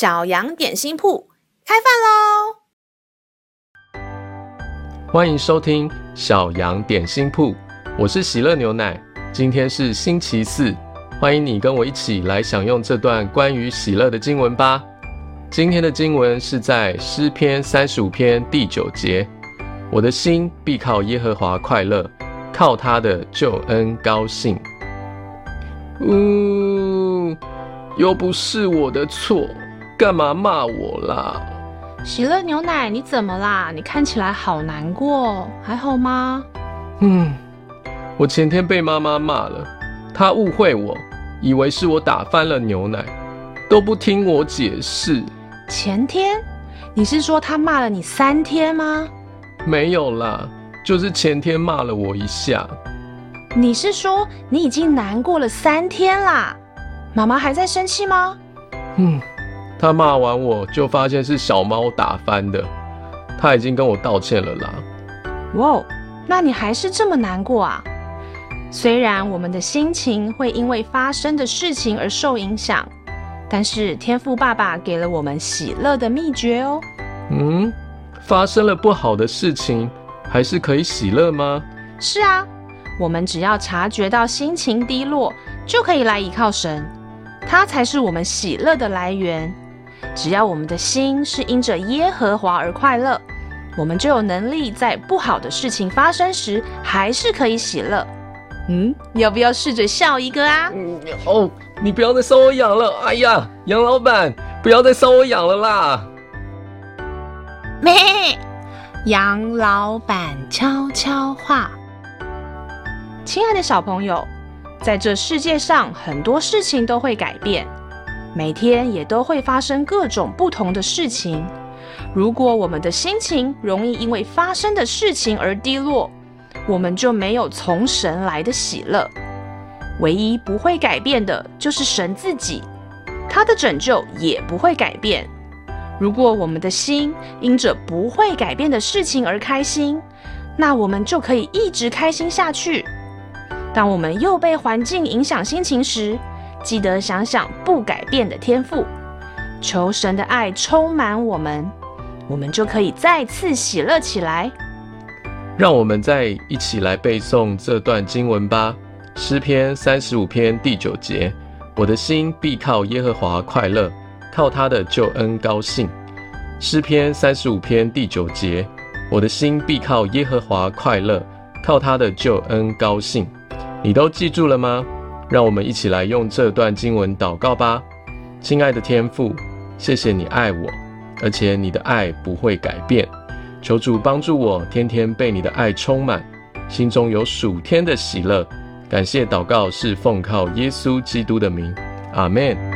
小羊点心铺开饭喽！欢迎收听小羊点心铺，我是喜乐牛奶。今天是星期四，欢迎你跟我一起来享用这段关于喜乐的经文吧。今天的经文是在诗篇三十五篇第九节：“我的心必靠耶和华快乐，靠他的救恩高兴。”呜，又不是我的错。干嘛骂我啦？喜乐牛奶，你怎么啦？你看起来好难过，还好吗？嗯，我前天被妈妈骂了，她误会我，以为是我打翻了牛奶，都不听我解释。前天？你是说她骂了你三天吗？没有啦，就是前天骂了我一下。你是说你已经难过了三天啦？妈妈还在生气吗？嗯。他骂完我就发现是小猫打翻的，他已经跟我道歉了啦。哇，那你还是这么难过啊？虽然我们的心情会因为发生的事情而受影响，但是天赋爸爸给了我们喜乐的秘诀哦。嗯，发生了不好的事情，还是可以喜乐吗？是啊，我们只要察觉到心情低落，就可以来依靠神，他才是我们喜乐的来源。只要我们的心是因着耶和华而快乐，我们就有能力在不好的事情发生时，还是可以喜乐。嗯，要不要试着笑一个啊？嗯，哦，你不要再搔我痒了！哎呀，杨老板，不要再搔我痒了啦！咩？杨老板悄悄话。亲爱的小朋友，在这世界上，很多事情都会改变。每天也都会发生各种不同的事情。如果我们的心情容易因为发生的事情而低落，我们就没有从神来的喜乐。唯一不会改变的就是神自己，他的拯救也不会改变。如果我们的心因着不会改变的事情而开心，那我们就可以一直开心下去。当我们又被环境影响心情时，记得想想不改变的天赋，求神的爱充满我们，我们就可以再次喜乐起来。让我们再一起来背诵这段经文吧。诗篇三十五篇第九节：我的心必靠耶和华快乐，靠他的救恩高兴。诗篇三十五篇第九节：我的心必靠耶和华快乐，靠他的救恩高兴。你都记住了吗？让我们一起来用这段经文祷告吧，亲爱的天父，谢谢你爱我，而且你的爱不会改变。求主帮助我，天天被你的爱充满，心中有属天的喜乐。感谢祷告是奉靠耶稣基督的名，阿门。